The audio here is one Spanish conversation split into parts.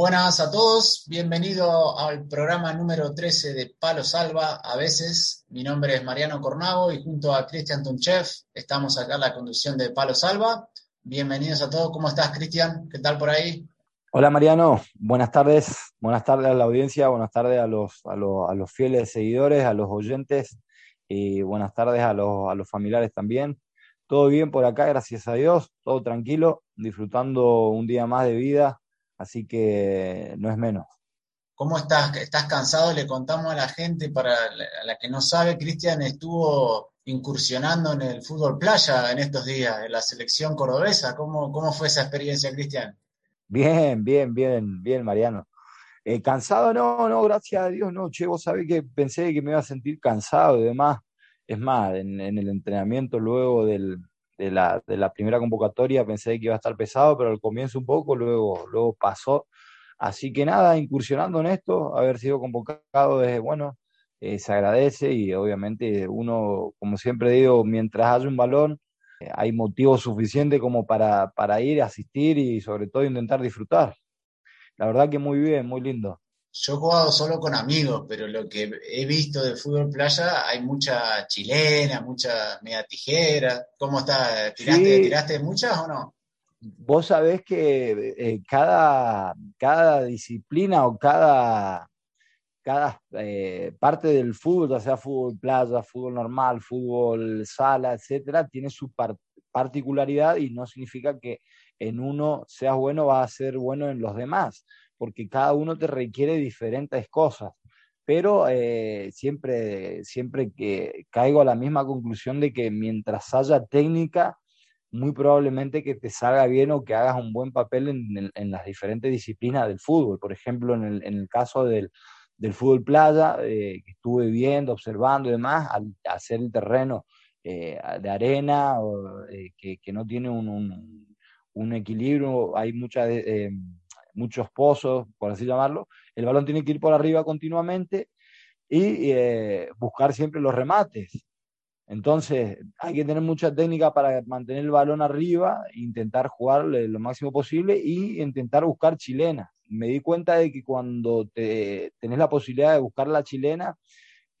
Buenas a todos, bienvenido al programa número 13 de Palo Salva. A veces, mi nombre es Mariano Cornago y junto a Cristian Tunchev estamos acá en la conducción de Palo Salva. Bienvenidos a todos, ¿cómo estás Cristian? ¿Qué tal por ahí? Hola Mariano, buenas tardes, buenas tardes a la audiencia, buenas tardes a los, fieles seguidores, a los oyentes y buenas tardes a los familiares también. Todo bien por acá, gracias a Dios, todo tranquilo, disfrutando un día más de vida, así que no es menos. ¿Cómo estás? ¿Estás cansado? Le contamos a la gente, para la que no sabe, Cristian estuvo incursionando en el fútbol playa en estos días, en la selección cordobesa. ¿Cómo, cómo fue esa experiencia, Cristian? Bien, bien, bien, bien, Mariano. Eh, ¿Cansado? No, no, gracias a Dios, no. Che, vos sabés que pensé que me iba a sentir cansado y demás. Es más, en el entrenamiento luego del, de la, de la primera convocatoria pensé que iba a estar pesado, pero al comienzo un poco, luego, luego pasó. Así que nada, incursionando en esto, haber sido convocado es bueno, eh, se agradece y obviamente uno, como siempre digo, mientras haya un balón, eh, hay motivo suficiente como para, para ir, asistir y sobre todo intentar disfrutar. La verdad que muy bien, muy lindo. Yo he jugado solo con amigos, pero lo que he visto de fútbol playa hay mucha chilena, mucha media tijera. ¿Cómo está? ¿Tiraste, ¿tiraste muchas o no? Vos sabés que eh, cada, cada disciplina o cada, cada eh, parte del fútbol, ya sea fútbol playa, fútbol normal, fútbol sala, etcétera, tiene su particularidad y no significa que en uno seas bueno, va a ser bueno en los demás porque cada uno te requiere diferentes cosas. Pero eh, siempre, siempre que caigo a la misma conclusión de que mientras haya técnica, muy probablemente que te salga bien o que hagas un buen papel en, las diferentes disciplinas del fútbol. Por ejemplo, en el, caso del, fútbol playa, eh, que estuve viendo, observando y demás, al hacer el terreno eh, de arena, que, no tiene un, equilibrio, hay mucha muchos pozos, por así llamarlo, el balón tiene que ir por arriba continuamente y eh, buscar siempre los remates. Entonces, hay que tener mucha técnica para mantener el balón arriba, intentar jugar lo máximo posible y intentar buscar chilena. Me di cuenta de que cuando te, tenés la posibilidad de buscar la chilena,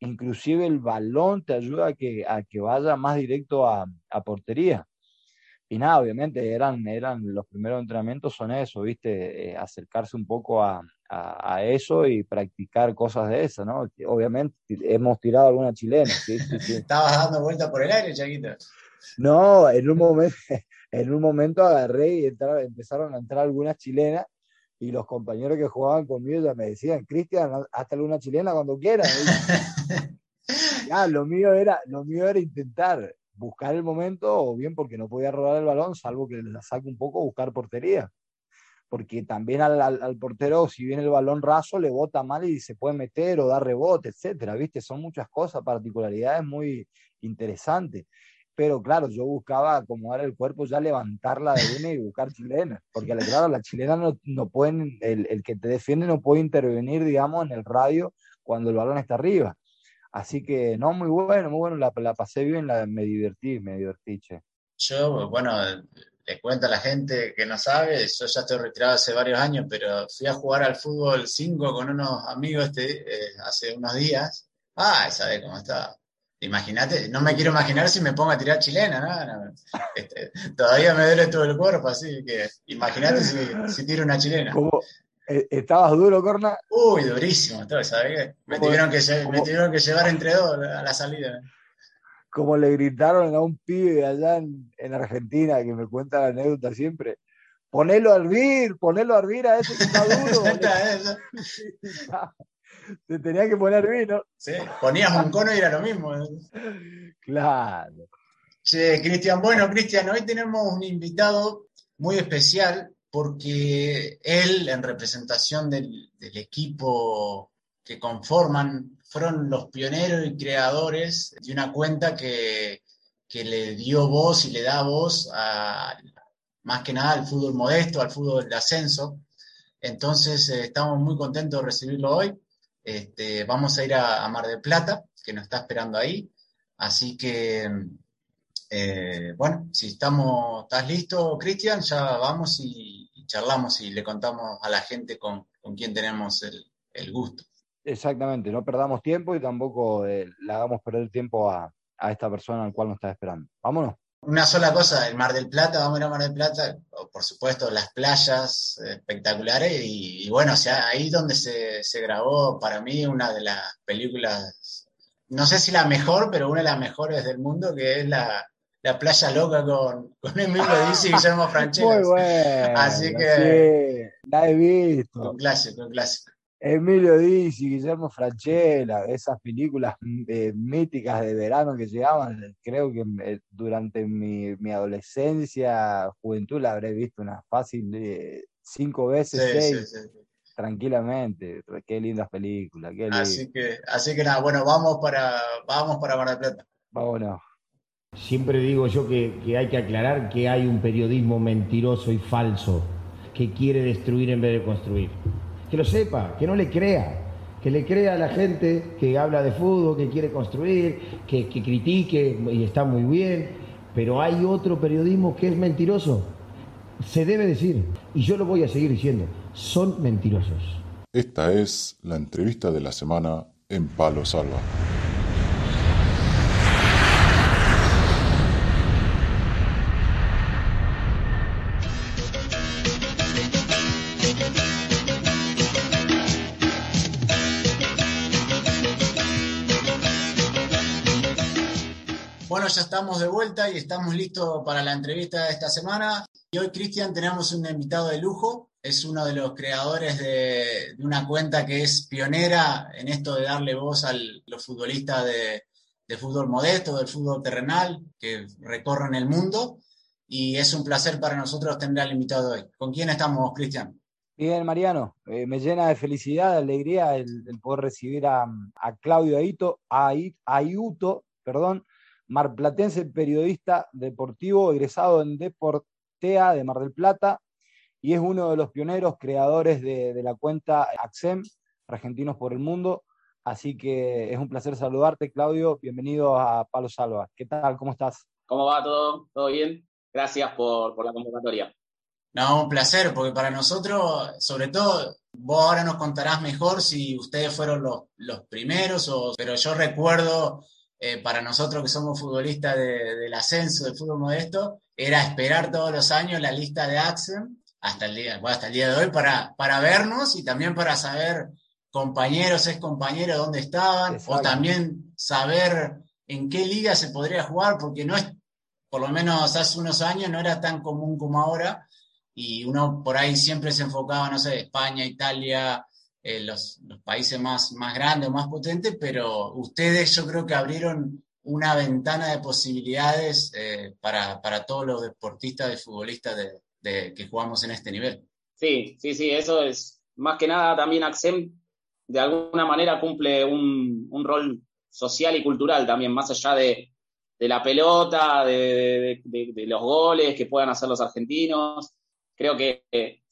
inclusive el balón te ayuda a que, a que vaya más directo a, a portería y nada, obviamente eran, eran los primeros entrenamientos son eso, ¿viste? Eh, acercarse un poco a, a, eso y practicar cosas de eso, ¿no? Obviamente hemos tirado alguna chilena, ¿sí? ¿Estabas dando vuelta por el aire, Chaquito? No, en un momento, en un momento agarré y empezaron a entrar algunas chilenas y los compañeros que jugaban conmigo ya me decían, Cristian, hasta alguna chilena cuando quieras. ya, lo mío era, lo mío era intentar buscar el momento, o bien porque no podía robar el balón, salvo que la saque un poco, buscar portería. Porque también al, portero, si viene el balón raso, le bota mal y se puede meter o dar rebote, etcétera, ¿viste? Son muchas cosas, particularidades muy interesantes. Pero claro, yo buscaba acomodar el cuerpo, ya levantarla de una y buscar chilena. Porque claro, la chilena no, no pueden, el, el que te defiende no puede intervenir, digamos, en el radio cuando el balón está arriba Así que, no, muy bueno, muy bueno, la, la pasé bien, la, me divertí, me divertí, che. Yo, bueno, le cuento a la gente que no sabe, yo ya estoy retirado hace varios años, pero fui a jugar al fútbol 5 con unos amigos este, eh, hace unos días. Ah, ¿sabes cómo está? Imagínate, no me quiero imaginar si me pongo a tirar chilena, ¿no? Este, todavía me duele todo el cuerpo, así que imagínate si, si tiro una chilena. ¿Estabas duro, Corna? Uy, durísimo, ¿sabes qué? Me tuvieron, que, me tuvieron que llevar entre dos a la salida. Como le gritaron a un pibe allá en, Argentina, que me cuenta la anécdota siempre, ponelo a hervir, ponelo a hervir a ese que está duro. Te tenía que poner vino. Sí, ponías un cono y era lo mismo. Claro. Che, Cristian, bueno, Cristian, hoy tenemos un invitado muy especial porque él, en representación del, equipo que conforman, fueron los pioneros y creadores de una cuenta que, le dio voz y le da voz a, más que nada al fútbol modesto, al fútbol de ascenso. Entonces, eh, estamos muy contentos de recibirlo hoy. Este, vamos a ir a, Mar del Plata, que nos está esperando ahí. Así que, eh, bueno, si estamos, estás listo, Cristian, ya vamos y, charlamos y le contamos a la gente con, con quién tenemos el, gusto. Exactamente, no perdamos tiempo y tampoco eh, le hagamos perder tiempo a, a esta persona al cual nos está esperando. Vámonos. Una sola cosa, el Mar del Plata, vamos a ir a Mar del Plata, por supuesto las playas espectaculares y, bueno, o sea, ahí donde se, se, grabó para mí una de las películas, no sé si la mejor, pero una de las mejores del mundo, que es la, la Playa Loca con, con Emilio Dizzi y Guillermo Franchella. Muy bueno. Así que... Sí, la he visto. Un clásico, un clásico. Emilio Dizzi, Guillermo Franchella, esas películas eh, míticas de verano que llegaban, creo que eh, durante mi, mi, adolescencia, juventud, la habré visto una fácil de cinco veces, seis, tranquilamente. Qué lindas películas. Qué así, que, así que nada, bueno, vamos para, vamos para Mar del Plata. Vámonos. Siempre digo yo que, hay que aclarar que hay un periodismo mentiroso y falso que quiere destruir en vez de construir que lo sepa, que no le crea, que le crea a la gente que habla de fútbol, que quiere construir, que, critique y está muy bien, pero hay otro periodismo que es mentiroso. Se debe decir, y yo lo voy a seguir diciendo, son mentirosos. Esta es la entrevista de la semana en Palo Salva. De vuelta y estamos listos para la entrevista de esta semana. Y hoy, Cristian, tenemos un invitado de lujo. Es uno de los creadores de, una cuenta que es pionera en esto de darle voz a los futbolistas de, fútbol modesto, del fútbol terrenal, que recorren el mundo. Y es un placer para nosotros tener al invitado hoy. ¿Con quién estamos, Cristian? Bien, Mariano, eh, me llena de felicidad, de alegría el, poder recibir a, Claudio Aito, a, Ayuto, perdón, marplatense, periodista deportivo, egresado en Deportea de Mar del Plata, y es uno de los pioneros creadores de, la cuenta AXEM, Argentinos por el Mundo. Así que es un placer saludarte, Claudio. Bienvenido a Palo Salva. ¿Qué tal? ¿Cómo estás? ¿Cómo va todo? ¿Todo bien? Gracias por, la convocatoria. No, un placer, porque para nosotros, sobre todo, vos ahora nos contarás mejor si ustedes fueron los, los primeros, o, pero yo recuerdo eh, para nosotros que somos futbolistas del ascenso del fútbol modesto, era esperar todos los años la lista de Axel hasta el día, hasta el día de hoy para, para vernos y también para saber compañeros, ex compañeros, dónde estaban, o también saber en qué liga se podría jugar, porque no es, por lo menos hace unos años no era tan común como ahora, y uno por ahí siempre se enfocaba, no sé, España, Italia, eh, los, países más, más grandes o más potentes, pero ustedes yo creo que abrieron una ventana de posibilidades eh, para, para, todos los deportistas y futbolistas de, que jugamos en este nivel. Sí, sí, sí, eso es más que nada también AXEM de alguna manera cumple un, un rol social y cultural también, más allá de, de la pelota, de, de, los goles que puedan hacer los argentinos. Creo que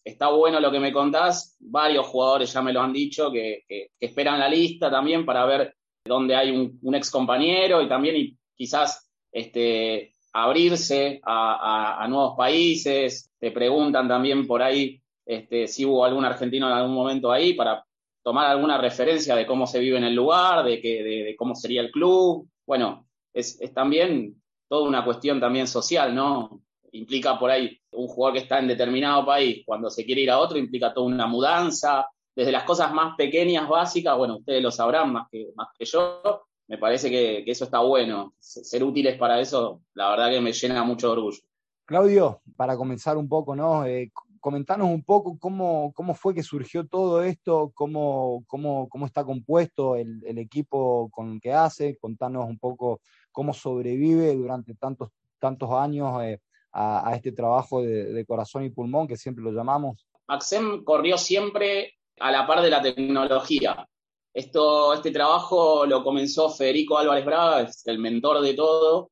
está bueno lo que me contás. Varios jugadores ya me lo han dicho que, esperan la lista también para ver dónde hay un, ex compañero y también y quizás este, abrirse a, nuevos países. Te preguntan también por ahí este, si hubo algún argentino en algún momento ahí para tomar alguna referencia de cómo se vive en el lugar, de, de, cómo sería el club. Bueno, es, es también toda una cuestión también social, ¿no? Implica por ahí un jugador que está en determinado país, cuando se quiere ir a otro, implica toda una mudanza, desde las cosas más pequeñas, básicas, bueno, ustedes lo sabrán más que, más que yo, me parece que, eso está bueno, ser útiles para eso, la verdad que me llena mucho de orgullo. Claudio, para comenzar un poco, ¿no? Eh, comentanos un poco cómo, cómo fue que surgió todo esto, cómo, cómo, cómo está compuesto el, equipo con el que hace, contanos un poco cómo sobrevive durante tantos, tantos años eh, a, este trabajo de, corazón y pulmón que siempre lo llamamos? Axem corrió siempre a la par de la tecnología. Esto, este trabajo lo comenzó Federico Álvarez Braga, el mentor de todo,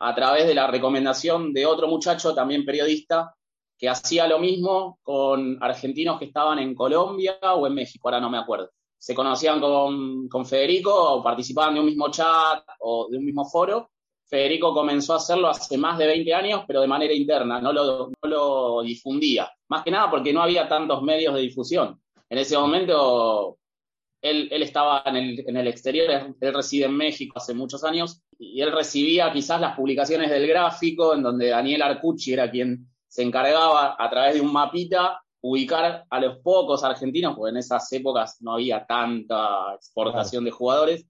a través de la recomendación de otro muchacho, también periodista, que hacía lo mismo con argentinos que estaban en Colombia o en México, ahora no me acuerdo. Se conocían con, con Federico o participaban de un mismo chat o de un mismo foro. Federico comenzó a hacerlo hace más de 20 años, pero de manera interna, no lo, no lo difundía. Más que nada porque no había tantos medios de difusión. En ese momento él, él, estaba en el, en el, exterior, él reside en México hace muchos años, y él recibía quizás las publicaciones del gráfico, en donde Daniel Arcucci era quien se encargaba a través de un mapita ubicar a los pocos argentinos, porque en esas épocas no había tanta exportación de jugadores.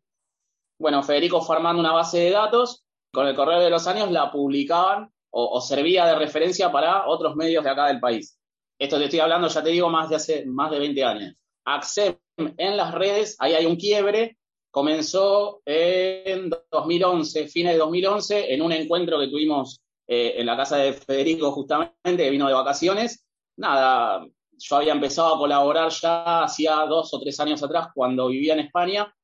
Bueno, Federico fue armando una base de datos, con el correr de los años la publicaban o, servía de referencia para otros medios de acá del país. Esto te estoy hablando, ya te digo, más de hace más de 20 años. Accem en las redes, ahí hay un quiebre, comenzó en 2011, fines de 2011, en un encuentro que tuvimos eh, en la casa de Federico justamente, que vino de vacaciones. Nada, yo había empezado a colaborar ya hacía dos o tres años atrás cuando vivía en España,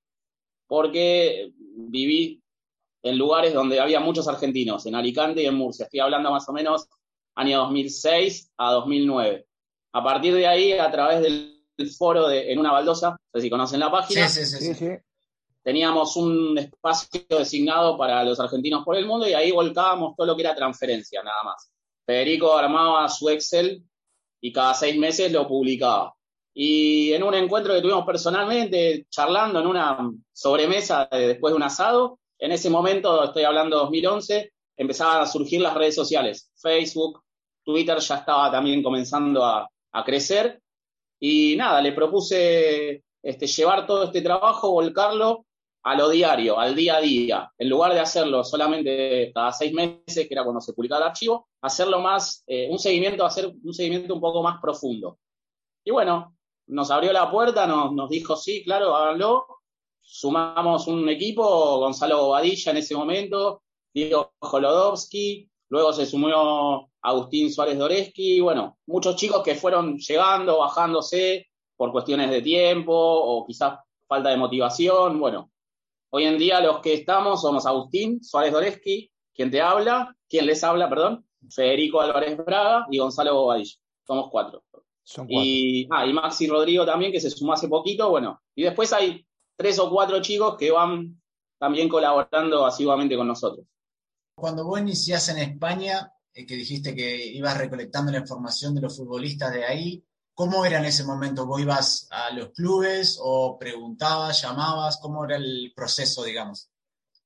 porque viví en lugares donde había muchos argentinos, en Alicante y en Murcia. Estoy hablando más o menos año 2006 a 2009. A partir de ahí, a través del foro de, en una baldosa, no sé si conocen la página. Sí, sí, sí, sí. Teníamos un espacio designado para los argentinos por el mundo y ahí volcábamos todo lo que era transferencia, nada más. Federico armaba su Excel y cada seis meses lo publicaba. Y en un encuentro que tuvimos personalmente, charlando en una sobremesa de, después de un asado, en ese momento, estoy hablando de 2011, empezaban a surgir las redes sociales. Facebook, Twitter ya estaba también comenzando a, crecer y nada, le propuse este, llevar todo este trabajo, volcarlo a lo diario, al día a día, en lugar de hacerlo solamente cada seis meses, que era cuando se publicaba el archivo, hacerlo más, eh, un seguimiento, hacer un seguimiento un poco más profundo. Y bueno, nos abrió la puerta, nos, nos dijo, sí, claro, háganlo. Sumamos un equipo, Gonzalo Bobadilla en ese momento, Diego Jolodowski, luego se sumó Agustín Suárez Doreski, bueno, muchos chicos que fueron llegando, bajándose por cuestiones de tiempo o quizás falta de motivación. Bueno, hoy en día los que estamos somos Agustín Suárez Doreski, quien te habla, quien les habla, perdón, Federico Álvarez Braga y Gonzalo Bobadilla. Somos cuatro. Son cuatro. Y, ah, y Maxi Rodrigo también, que se sumó hace poquito, bueno. Y después hay tres o cuatro chicos que van también colaborando asiduamente con nosotros. Cuando vos iniciás en España, eh, que dijiste que ibas recolectando la información de los futbolistas de ahí, ¿cómo era en ese momento? ¿Vos ibas a los clubes o preguntabas, llamabas? ¿Cómo era el proceso, digamos?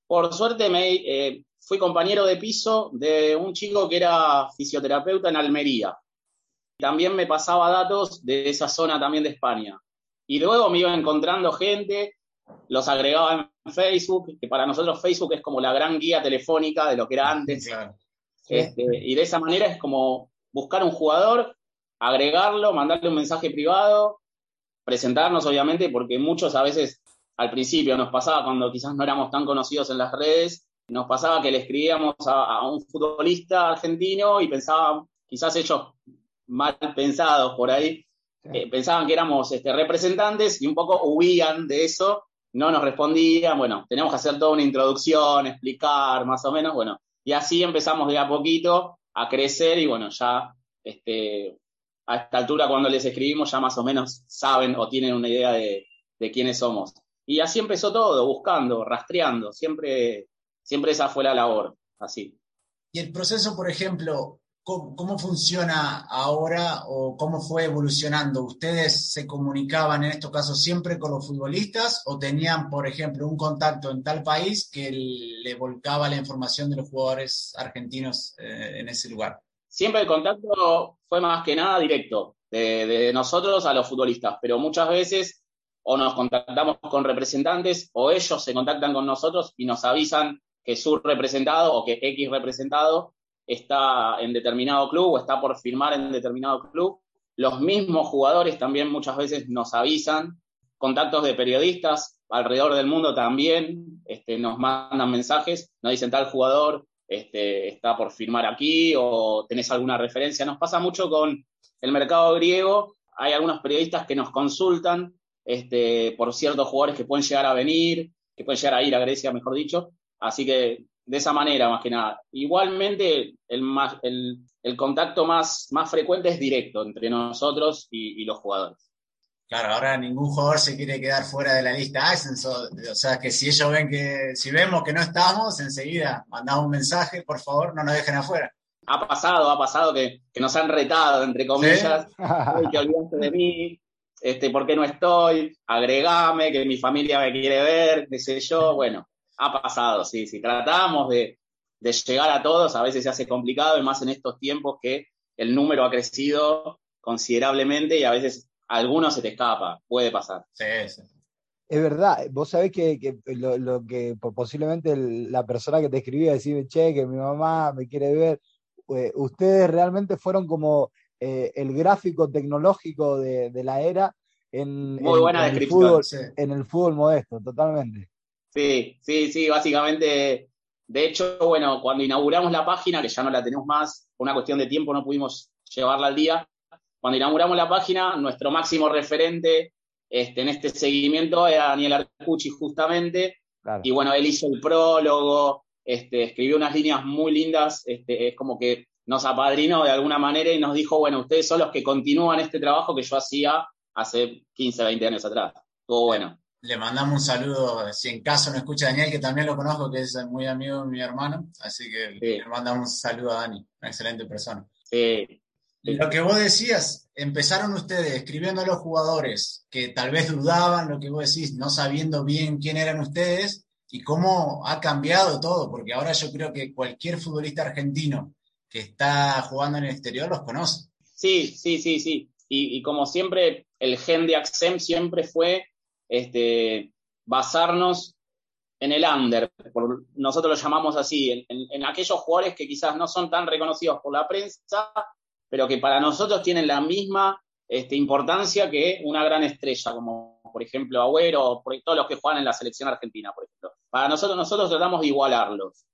Por suerte me eh, fui compañero de piso de un chico que era fisioterapeuta en Almería. También me pasaba datos de esa zona también de España. Y luego me iba encontrando gente, los agregaba en Facebook, que para nosotros Facebook es como la gran guía telefónica de lo que era antes. Claro. Este, y de esa manera es como buscar un jugador, agregarlo, mandarle un mensaje privado, presentarnos obviamente, porque muchos a veces al principio nos pasaba cuando quizás no éramos tan conocidos en las redes, nos pasaba que le escribíamos a, a un futbolista argentino y pensaban, quizás ellos mal pensados por ahí, eh, pensaban que éramos este, representantes y un poco huían de eso, no nos respondían, bueno, teníamos que hacer toda una introducción, explicar más o menos, bueno, y así empezamos de a poquito a crecer y bueno, ya este, a esta altura cuando les escribimos ya más o menos saben o tienen una idea de, de quiénes somos. Y así empezó todo, buscando, rastreando, siempre, siempre esa fue la labor, así. Y el proceso, por ejemplo, ¿cómo, ¿cómo, funciona ahora o cómo fue evolucionando? ¿Ustedes se comunicaban en estos casos siempre con los futbolistas o tenían, por ejemplo, un contacto en tal país que le volcaba la información de los jugadores argentinos eh, en ese lugar? Siempre el contacto fue más que nada directo, de, de nosotros a los futbolistas, pero muchas veces o nos contactamos con representantes o ellos se contactan con nosotros y nos avisan que su representado o que X representado está en determinado club o está por firmar en determinado club. Los mismos jugadores también muchas veces nos avisan, contactos de periodistas alrededor del mundo también este, nos mandan mensajes, nos dicen tal jugador este, está por firmar aquí o tenés alguna referencia. Nos pasa mucho con el mercado griego, hay algunos periodistas que nos consultan este, por ciertos jugadores que pueden llegar a venir, que pueden llegar a ir a Grecia, mejor dicho. Así que de esa manera, más que nada. Igualmente, el, más, el, el contacto más, más frecuente es directo entre nosotros y, y, los jugadores. Claro, ahora ningún jugador se quiere quedar fuera de la lista O sea, que si ellos ven que, si vemos que no estamos, enseguida mandamos un mensaje, por favor, no nos dejen afuera. Ha pasado, ha pasado que, que nos han retado, entre comillas, ¿Sí? que olvidaste de mí, este, ¿por qué no estoy? Agregame, que mi familia me quiere ver, qué sé yo. Bueno, ha pasado, sí, sí. Tratamos de, de llegar a todos, a veces se hace complicado, y más en estos tiempos que el número ha crecido considerablemente y a veces alguno se te escapa, puede pasar. Sí, sí. Es verdad, vos sabés que, que lo, lo, que posiblemente el, la persona que te escribía decía, che, que mi mamá me quiere ver, eh, ustedes realmente fueron como eh, el gráfico tecnológico de, de la era en, Muy buena en, descripción, el fútbol, sí. en el fútbol modesto, totalmente. Sí, sí, sí, básicamente. De hecho, bueno, cuando inauguramos la página, que ya no la tenemos más, por una cuestión de tiempo no pudimos llevarla al día, cuando inauguramos la página, nuestro máximo referente este, en este seguimiento era Daniel Arcucci, justamente. Claro. Y bueno, él hizo el prólogo, este, escribió unas líneas muy lindas, este, es como que nos apadrinó de alguna manera y nos dijo, bueno, ustedes son los que continúan este trabajo que yo hacía hace 15, 20 años atrás. Estuvo bueno. Le mandamos un saludo, si en caso no escucha a Daniel, que también lo conozco, que es muy amigo de mi hermano, así que sí. le mandamos un saludo a Dani, una excelente persona. Sí. Lo que vos decías, empezaron ustedes escribiendo a los jugadores que tal vez dudaban lo que vos decís, no sabiendo bien quién eran ustedes y cómo ha cambiado todo, porque ahora yo creo que cualquier futbolista argentino que está jugando en el exterior los conoce. Sí, sí, sí, sí. Y, y como siempre, el gen de Axem siempre fue este, basarnos en el under, nosotros lo llamamos así, en, aquellos jugadores que quizás no son tan reconocidos por la prensa, pero que para nosotros tienen la misma este, importancia que una gran estrella, como por ejemplo Agüero, o todos los que juegan en la selección argentina, por ejemplo. Para nosotros, nosotros tratamos de igualarlos.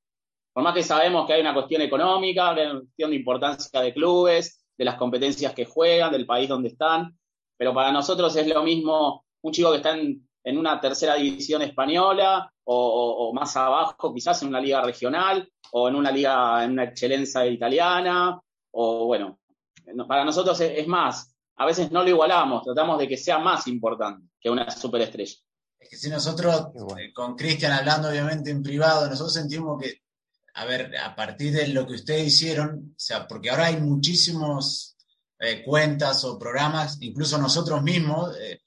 Por más que sabemos que hay una cuestión económica, que hay una cuestión de importancia de clubes, de las competencias que juegan, del país donde están, pero para nosotros es lo mismo un chico que está en, en una tercera división española o, o, o, más abajo, quizás en una liga regional o en una liga, en una excelencia italiana, o bueno, para nosotros es, es más, a veces no lo igualamos, tratamos de que sea más importante que una superestrella. Es que si nosotros, bueno. eh, con Cristian hablando obviamente en privado, nosotros sentimos que, a ver, a partir de lo que ustedes hicieron, o sea, porque ahora hay muchísimos eh, cuentas o programas, incluso nosotros mismos, eh,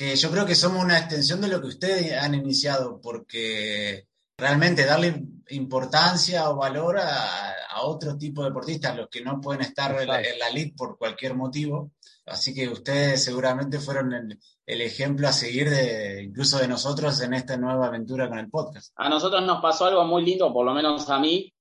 que yo creo que somos una extensión de lo que ustedes han iniciado, porque realmente darle importancia o valor a, a otro tipo de deportistas, los que no pueden estar en la, en la, por cualquier motivo. Así que ustedes seguramente fueron el, el, ejemplo a seguir de incluso de nosotros en esta nueva aventura con el podcast. A nosotros nos pasó algo muy lindo, por lo menos a mí,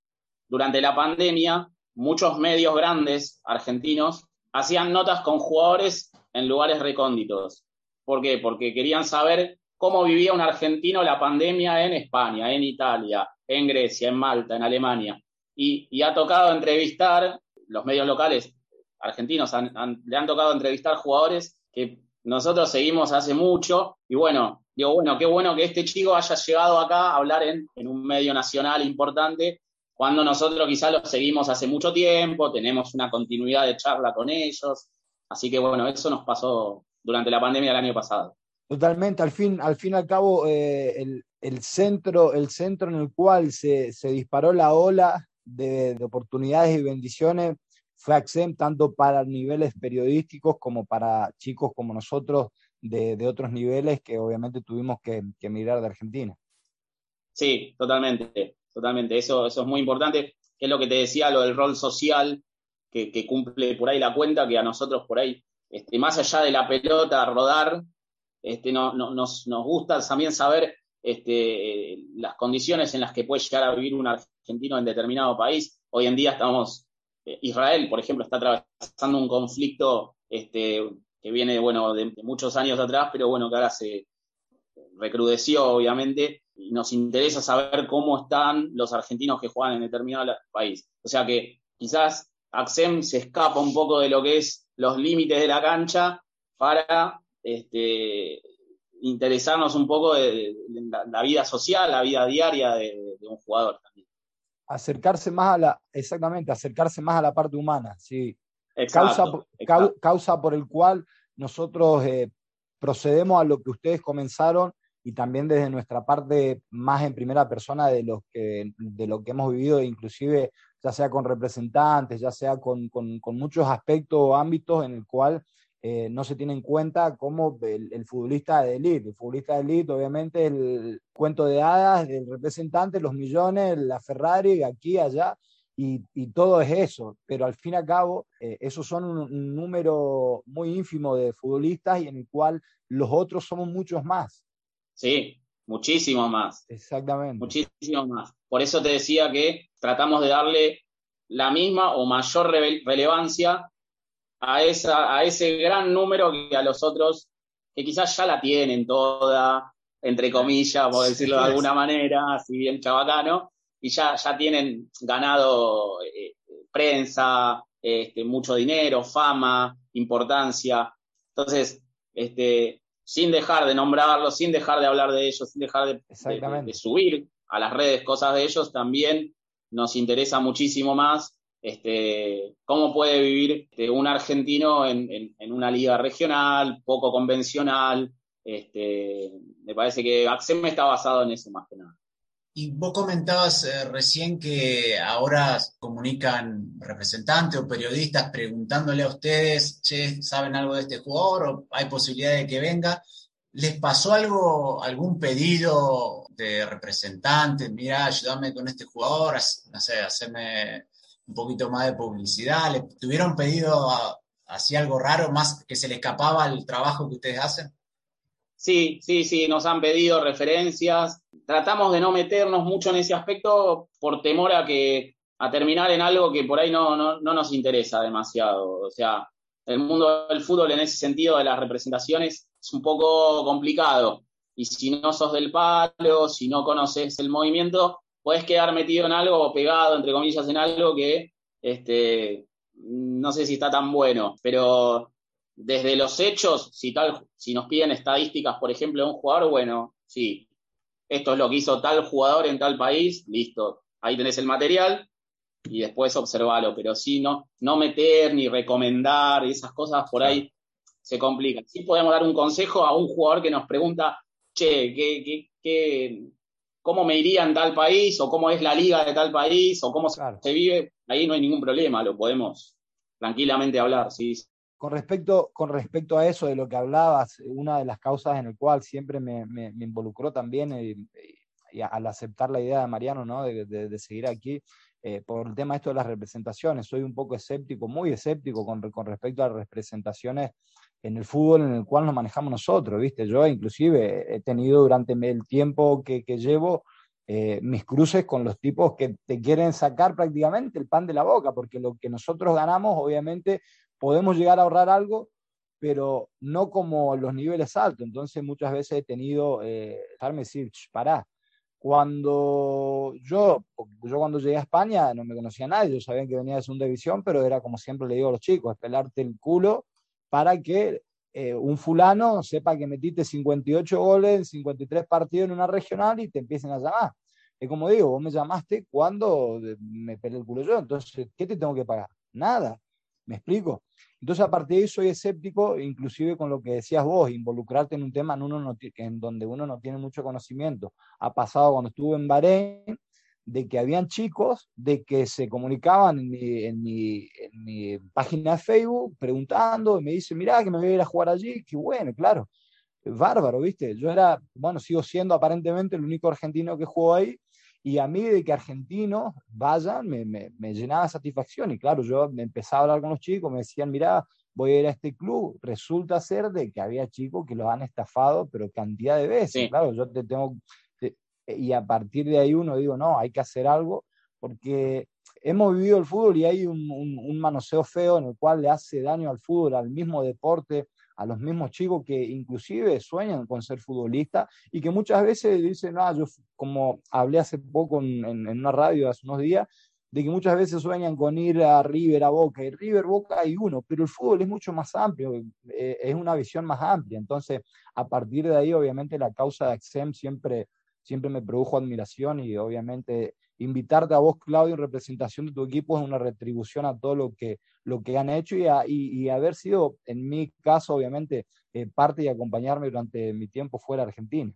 durante la pandemia, muchos medios grandes argentinos hacían notas con jugadores en lugares recónditos. ¿Por qué? Porque querían saber cómo vivía un argentino la pandemia en España, en Italia, en Grecia, en Malta, en Alemania. Y, ha tocado entrevistar, los medios locales argentinos le han tocado entrevistar jugadores que nosotros seguimos hace mucho. Y bueno, digo, bueno, qué bueno que este chico haya llegado acá a hablar en, en un medio nacional importante, cuando nosotros quizás los seguimos hace mucho tiempo, tenemos una continuidad de charla con ellos. Así que bueno, eso nos pasó durante la pandemia del año pasado. Totalmente, al fin, al fin y al cabo, eh, el, el, centro, el centro en el cual se, se disparó la ola de, de, oportunidades y bendiciones fue AXEM tanto para niveles periodísticos como para chicos como nosotros de, de otros niveles que obviamente tuvimos que, que, emigrar de Argentina. Sí, totalmente, totalmente. Eso, eso es muy importante, que es lo que te decía, lo del rol social que, que cumple por ahí la cuenta, que a nosotros por ahí, este, más allá de la pelota, rodar, este, no, no, nos, gusta también saber este, las condiciones en las que puede llegar a vivir un argentino en determinado país. Hoy en día estamos, eh, Israel, por ejemplo, está atravesando un conflicto que viene bueno, de, de, muchos años atrás, pero bueno, que ahora se recrudeció, obviamente, y nos interesa saber cómo están los argentinos que juegan en determinado país. O sea que quizás Axem se escapa un poco de lo que es los límites de la cancha para este, interesarnos un poco de, de, de la, la, vida social, la vida diaria de, de, un jugador también. Acercarse más a la, exactamente, acercarse más a la parte humana, sí. causa, causa por el cual nosotros eh, procedemos a lo que ustedes comenzaron y también desde nuestra parte más en primera persona de, los que, de lo que hemos vivido, inclusive ya sea con representantes, ya sea con, con, muchos aspectos o ámbitos en el cual eh, no se tiene en cuenta como el, futbolista de élite. El futbolista de élite, obviamente, el cuento de hadas del representante, los millones, la Ferrari, aquí, allá, y, y todo es eso. Pero al fin y al cabo, eh, esos son un, número muy ínfimo de futbolistas y en el cual los otros somos muchos más. Sí, muchísimo más. Exactamente. Muchísimo más. Por eso te decía que tratamos de darle la misma o mayor relevancia a, esa, a ese gran número que a los otros, que quizás ya la tienen toda, entre comillas, por decirlo de alguna manera, así bien chabacano, y ya, ya tienen ganado eh, prensa, este, mucho dinero, fama, importancia. Entonces, este, sin dejar de nombrarlos, sin dejar de hablar de ellos, sin dejar de, subir a las redes cosas de ellos, también nos interesa muchísimo más este, cómo puede vivir este, un argentino en, una liga regional, poco convencional. Este, me parece que Axem está basado en eso más que nada. Y vos comentabas eh, recién que ahora comunican representantes o periodistas preguntándole a ustedes, che, ¿saben algo de este jugador o hay posibilidad de que venga? ¿Les pasó algo, algún pedido de representantes? Mira, ayúdame con este jugador, no sé, hacerme un poquito más de publicidad. ¿Les tuvieron pedido así algo raro, más que se le escapaba el trabajo que ustedes hacen? Sí, sí, sí, nos han pedido referencias. Tratamos de no meternos mucho en ese aspecto por temor a que a terminar en algo que por ahí no, no, no nos interesa demasiado. O sea, el mundo del fútbol en ese sentido de las representaciones es un poco complicado. Y si no sos del palo, si no conoces el movimiento, puedes quedar metido en algo pegado, entre comillas, en algo que este, no sé si está tan bueno. Pero desde los hechos, si, tal, si nos piden estadísticas, por ejemplo, de un jugador, bueno, sí, esto es lo que hizo tal jugador en tal país, listo, ahí tenés el material y después observalo, pero sí, no, no meter ni recomendar, esas cosas por ahí se complican. Sí podemos dar un consejo a un jugador que nos pregunta, che, ¿qué, qué, cómo me iría en tal país? o cómo es la liga de tal país? o cómo se vive, ahí no hay ningún problema, lo podemos tranquilamente hablar, sí. Con respecto, con respecto a eso de lo que hablabas, una de las causas en el cual siempre me, me, involucró también eh, al aceptar la idea de Mariano ¿no? de, de, seguir aquí, eh, por el tema esto de las representaciones, soy un poco escéptico, muy escéptico con, con respecto a las representaciones en el fútbol en el cual nos manejamos nosotros, ¿viste? Yo inclusive he tenido durante el tiempo que, que llevo eh, mis cruces con los tipos que te quieren sacar prácticamente el pan de la boca, porque lo que nosotros ganamos obviamente podemos llegar a ahorrar algo, pero no como los niveles altos. Entonces muchas veces he tenido, eh, dejarme decir, pará. Cuando yo, yo cuando llegué a España no me conocía nadie, yo sabía que venía de segunda división, pero era como siempre le digo a los chicos, pelarte el culo para que eh, un fulano sepa que metiste 58 goles en 53 partidos en una regional y te empiecen a llamar. Es como digo, vos me llamaste cuando me pelé el culo yo, entonces, ¿qué te tengo que pagar? Nada. ¿Me explico? Entonces, a partir de ahí soy escéptico, inclusive con lo que decías vos, involucrarte en un tema en, donde uno no tiene mucho conocimiento. Ha pasado cuando estuve en Bahrein, de que habían chicos de que se comunicaban en mi, en página de Facebook preguntando, y me dicen, mirá, que me voy a ir a jugar allí, qué bueno, claro, bárbaro, ¿viste? Yo era, bueno, sigo siendo aparentemente el único argentino que jugó ahí, y a mí de que argentinos vayan me, me, me, llenaba de satisfacción. Y claro, yo me empezaba a hablar con los chicos, me decían, mira, voy a ir a este club. Resulta ser de que había chicos que los han estafado, pero cantidad de veces. Claro, yo te tengo... y a partir de ahí uno digo, no, hay que hacer algo, porque hemos vivido el fútbol y hay un, un, un manoseo feo en el cual le hace daño al fútbol, al mismo deporte, a los mismos chicos que inclusive sueñan con ser futbolistas y que muchas veces dicen, ah, yo como hablé hace poco en, en, una radio hace unos días, de que muchas veces sueñan con ir a River, a Boca, y River, Boca hay uno, pero el fútbol es mucho más amplio, eh, es una visión más amplia, entonces a partir de ahí obviamente la causa de Axem siempre, siempre me produjo admiración y obviamente invitarte a vos, Claudio, en representación de tu equipo es una retribución a todo lo que, lo que han hecho y, haber sido, en mi caso, obviamente, eh, parte y acompañarme durante mi tiempo fuera de Argentina.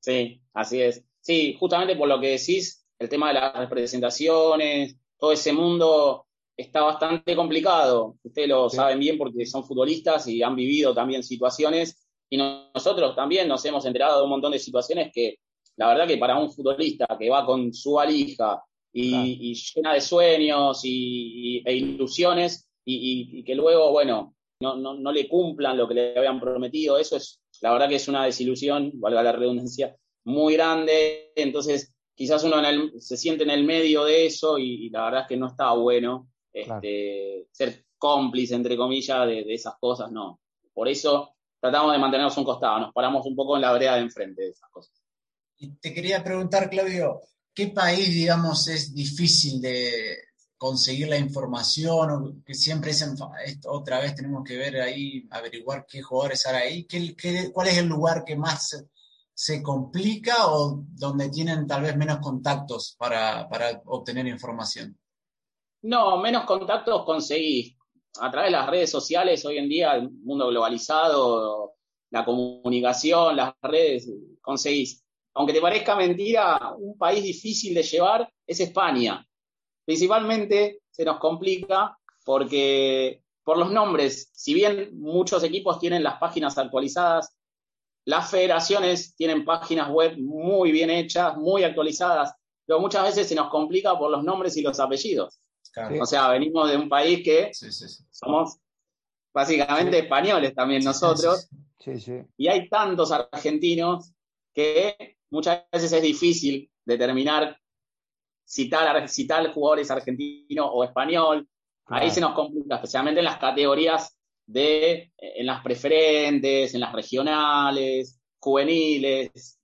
Sí, así es. Sí, justamente por lo que decís, el tema de las representaciones, todo ese mundo está bastante complicado. Ustedes lo saben bien porque son futbolistas y han vivido también situaciones y nosotros también nos hemos enterado de un montón de situaciones que la verdad que para un futbolista que va con su valija y, llena de sueños y, e ilusiones y, que luego, bueno, no, no, le cumplan lo que le habían prometido, eso es, la verdad que es una desilusión, valga la redundancia, muy grande. Entonces, quizás uno se siente en el medio de eso y, la verdad es que no está bueno este, ser cómplice, entre comillas, de, de, esas cosas, no. Por eso tratamos de mantenernos un costado, nos paramos un poco en la vereda de enfrente de esas cosas. Y te quería preguntar, Claudio, ¿qué país, digamos, es difícil de conseguir la información o que siempre dicen, otra vez tenemos que ver ahí, averiguar qué jugadores hay ahí? ¿Qué, cuál es el lugar que más se, complica o donde tienen tal vez menos contactos para, para obtener información? No, menos contactos conseguís. A través de las redes sociales, hoy en día, el mundo globalizado, la comunicación, las redes, conseguís aunque te parezca mentira, un país difícil de llevar es España. Principalmente se nos complica porque por los nombres, si bien muchos equipos tienen las páginas actualizadas, las federaciones tienen páginas web muy bien hechas, muy actualizadas, pero muchas veces se nos complica por los nombres y los apellidos. O sea, venimos de un país que somos básicamente españoles también nosotros, y hay tantos argentinos que muchas veces es difícil determinar si tal, si tal jugador es argentino o español. Ahí se nos complica, especialmente en las categorías de, eh, en las preferentes, en las regionales, juveniles,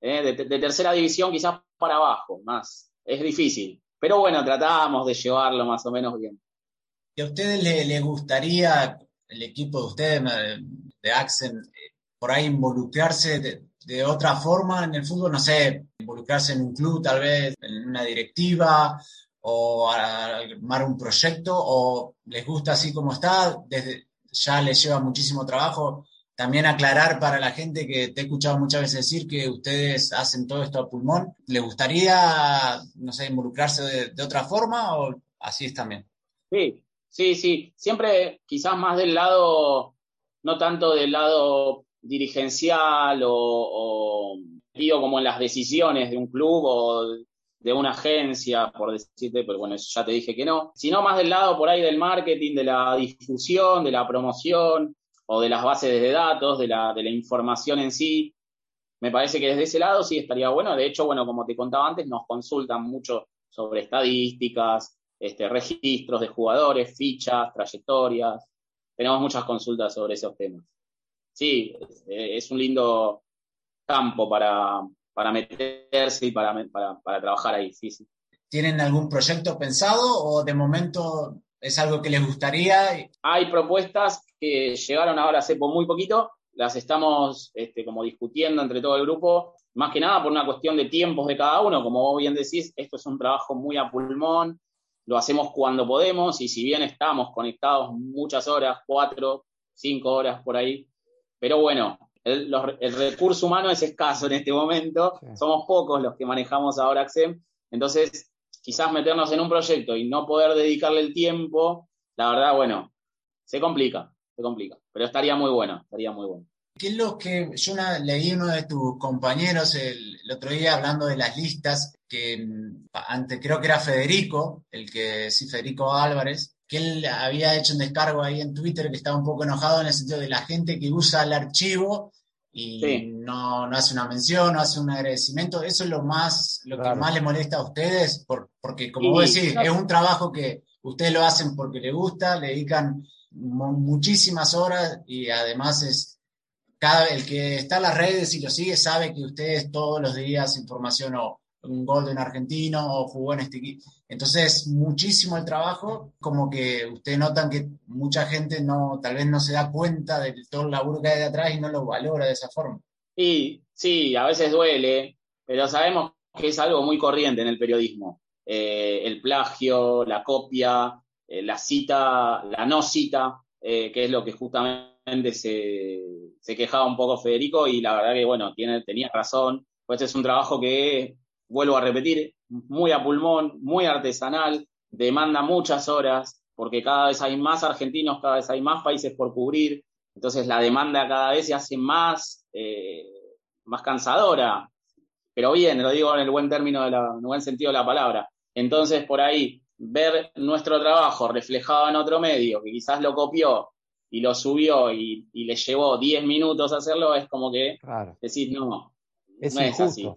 eh, de, tercera división quizás para abajo, más. Es difícil. Pero bueno, tratamos de llevarlo más o menos bien. ¿Y a ustedes les gustaría, el equipo de ustedes, de Axen, eh, por ahí involucrarse de, de otra forma en el fútbol, no sé, involucrarse en un club, tal vez en una directiva o armar un proyecto o les gusta así como está, desde ya les lleva muchísimo trabajo. También aclarar para la gente que te he escuchado muchas veces decir que ustedes hacen todo esto a pulmón. ¿Les gustaría, no sé, involucrarse de, de otra forma o así es también? Sí, sí, sí. Siempre quizás más del lado, no tanto del lado dirigencial o, digo como en las decisiones de un club o de una agencia, por decirte, pero bueno, eso ya te dije que no, sino más del lado por ahí del marketing, de la difusión, de la promoción o de las bases de datos, de la, de la información en sí. Me parece que desde ese lado sí estaría bueno. De hecho, bueno, como te contaba antes, nos consultan mucho sobre estadísticas, este, registros de jugadores, fichas, trayectorias. Tenemos muchas consultas sobre esos temas sí, es, un lindo campo para, para meterse y para, para, trabajar ahí, sí, sí. ¿Tienen algún proyecto pensado o de momento es algo que les gustaría? Hay propuestas que llegaron ahora hace muy poquito, las estamos este, como discutiendo entre todo el grupo, más que nada por una cuestión de tiempos de cada uno, como vos bien decís, esto es un trabajo muy a pulmón, lo hacemos cuando podemos y si bien estamos conectados muchas horas, cuatro, cinco horas por ahí, pero bueno, el, recurso humano es escaso en este momento, somos pocos los que manejamos ahora AXEM, entonces quizás meternos en un proyecto y no poder dedicarle el tiempo, la verdad, bueno, se complica, se complica, pero estaría muy bueno, estaría muy bueno. ¿Qué es lo que yo leí uno de tus compañeros el, otro día hablando de las listas, que mm, antes creo que era Federico, el que sí, Federico Álvarez, que él había hecho un descargo ahí en Twitter que estaba un poco enojado en el sentido de la gente que usa el archivo y no, hace una mención, no hace un agradecimiento. Eso es lo más, lo que más le molesta a ustedes, porque como vos decís, es un trabajo que ustedes lo hacen porque les gusta, le dedican muchísimas horas y además es cada el que está en las redes y lo sigue sabe que ustedes todos los días información o un gol de un argentino o jugó en este equipo. Entonces, muchísimo el trabajo, como que ustedes notan que mucha gente no, tal vez no se da cuenta de todo el laburo que hay de atrás y no lo valora de esa forma. Sí, sí, a veces duele, pero sabemos que es algo muy corriente en el periodismo. Eh, el plagio, la copia, eh, la cita, la no cita, que es lo que justamente se, se, quejaba un poco Federico y la verdad que, bueno, tiene, tenía razón. Pues es un trabajo que, vuelvo a repetir, muy a pulmón, muy artesanal, demanda muchas horas, porque cada vez hay más argentinos, cada vez hay más países por cubrir, entonces la demanda cada vez se hace más, eh, más cansadora, pero bien, lo digo en el buen término, de la, en el buen sentido de la palabra. Entonces, por ahí, ver nuestro trabajo reflejado en otro medio, que quizás lo copió y lo subió y, le llevó 10 minutos hacerlo, es como que decir, no, es no es así.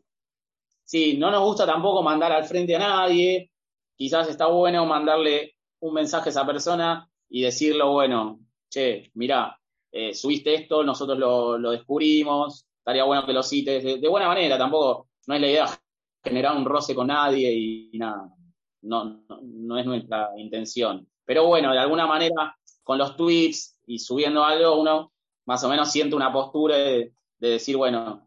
Sí, no nos gusta tampoco mandar al frente a nadie, quizás está bueno mandarle un mensaje a esa persona y decirlo, bueno, che, mirá, eh, subiste esto, nosotros lo, descubrimos, estaría bueno que lo cites de, buena manera, tampoco, no es la idea generar un roce con nadie y, nada, no, no, es nuestra intención. Pero bueno, de alguna manera, con los tweets y subiendo algo, uno más o menos siente una postura de, decir, bueno,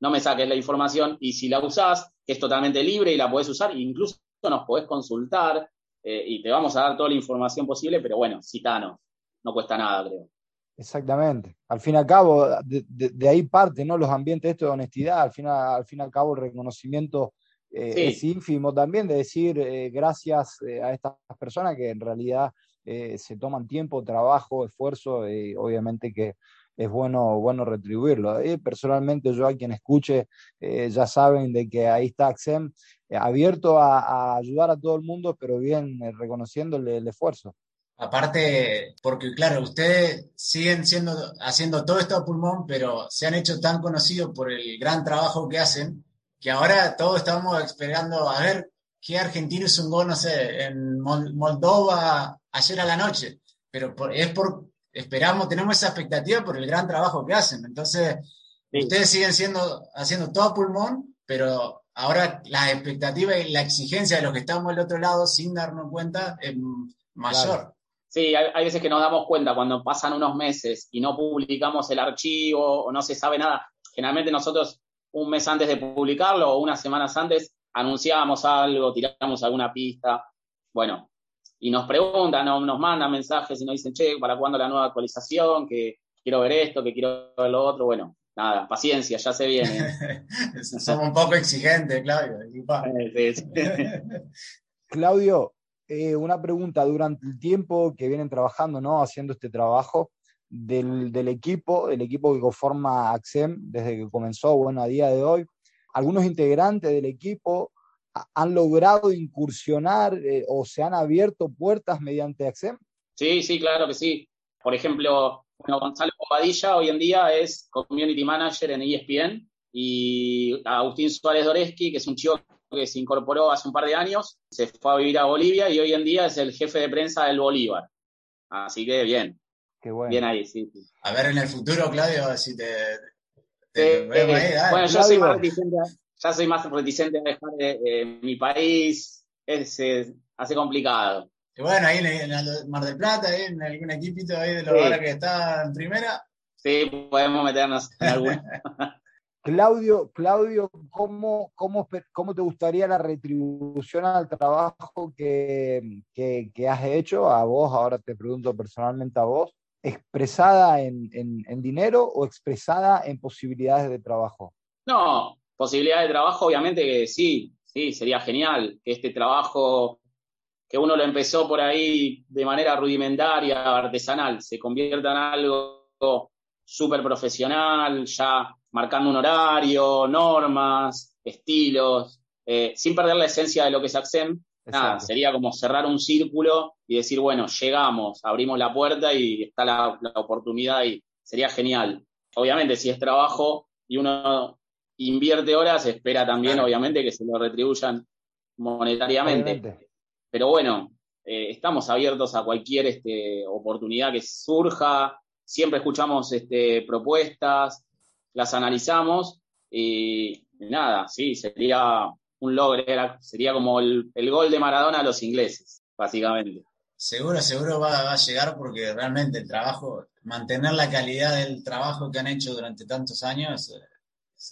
no me saques la información y si la usás, que es totalmente libre y la podés usar, incluso nos podés consultar eh, y te vamos a dar toda la información posible, pero bueno, citanos, no cuesta nada, creo. Exactamente. Al fin y al cabo, de, ahí parte, ¿no? Los ambientes estos de honestidad, al fin, al fin y al cabo el reconocimiento eh, es ínfimo también de decir eh, gracias a estas personas que en realidad se toman tiempo, trabajo, esfuerzo, y obviamente que es bueno, bueno retribuirlo. personalmente yo a quien escuche ya saben de que ahí está AXEM abierto a, ayudar a todo el mundo, pero bien reconociéndole el esfuerzo. Aparte, porque claro, ustedes siguen siendo, haciendo todo esto a pulmón, pero se han hecho tan conocidos por el gran trabajo que hacen, que ahora todos estamos esperando a ver qué argentino es un gol, no sé, en Moldova ayer a la noche. Pero es por, esperamos, tenemos esa expectativa por el gran trabajo que hacen. Entonces, ustedes siguen siendo, haciendo todo pulmón, pero ahora la expectativa y la exigencia de los que estamos al otro lado, sin darnos cuenta, es mayor. Sí, hay, veces que nos damos cuenta cuando pasan unos meses y no publicamos el archivo o no se sabe nada. Generalmente nosotros un mes antes de publicarlo o unas semanas antes anunciamos algo, tiramos alguna pista. Bueno, y nos preguntan, nos mandan mensajes y nos dicen, che, ¿para cuándo la nueva actualización? Que quiero ver esto, que quiero ver lo otro. Bueno, nada, paciencia, ya se viene. Somos un poco exigentes, Claudio. Claudio, eh, una pregunta, durante el tiempo que vienen trabajando, ¿no? Haciendo este trabajo del, equipo, el equipo que conforma AXEM desde que comenzó, bueno, a día de hoy, algunos integrantes del equipo han logrado incursionar eh, o se han abierto puertas mediante AXEM? Sí, sí, claro que sí. Por ejemplo, bueno, Gonzalo Bobadilla hoy en día es Community Manager en ESPN y Agustín Suárez Doreski, que es un chico que se incorporó hace un par de años, se fue a vivir a Bolivia y hoy en día es el jefe de prensa del Bolívar. Así que bien. Qué bueno. Bien ahí, sí, A ver en el futuro, Claudio, si te. bueno, yo soy más reticente, ya soy más reticente a dejar de, mi país. Es, hace complicado. Y bueno, ahí en, el Mar del Plata, en algún equipito ahí de los que está en primera. Sí, podemos meternos en alguna. Claudio, Claudio ¿cómo, cómo, cómo te gustaría la retribución al trabajo que, has hecho? A vos, ahora te pregunto personalmente a vos, ¿expresada en, dinero o expresada en posibilidades de trabajo? No, posibilidades de trabajo, obviamente que sí, sí, sería genial que este trabajo que uno lo empezó por ahí de manera rudimentaria, artesanal, se convierta en algo súper profesional, ya marcando un horario, normas, estilos, eh, sin perder la esencia de lo que es AXEM. Nada, sería como cerrar un círculo y decir, bueno, llegamos, abrimos la puerta y está la, oportunidad y sería genial. Obviamente, si es trabajo y uno invierte horas, espera también, obviamente, que se lo retribuyan monetariamente. Pero bueno, eh, estamos abiertos a cualquier este, oportunidad que surja, siempre escuchamos este, propuestas, las analizamos y, nada, sí, sería un logro, sería como el, gol de Maradona a los ingleses, básicamente. Seguro, seguro va, a llegar porque realmente el trabajo, mantener la calidad del trabajo que han hecho durante tantos años,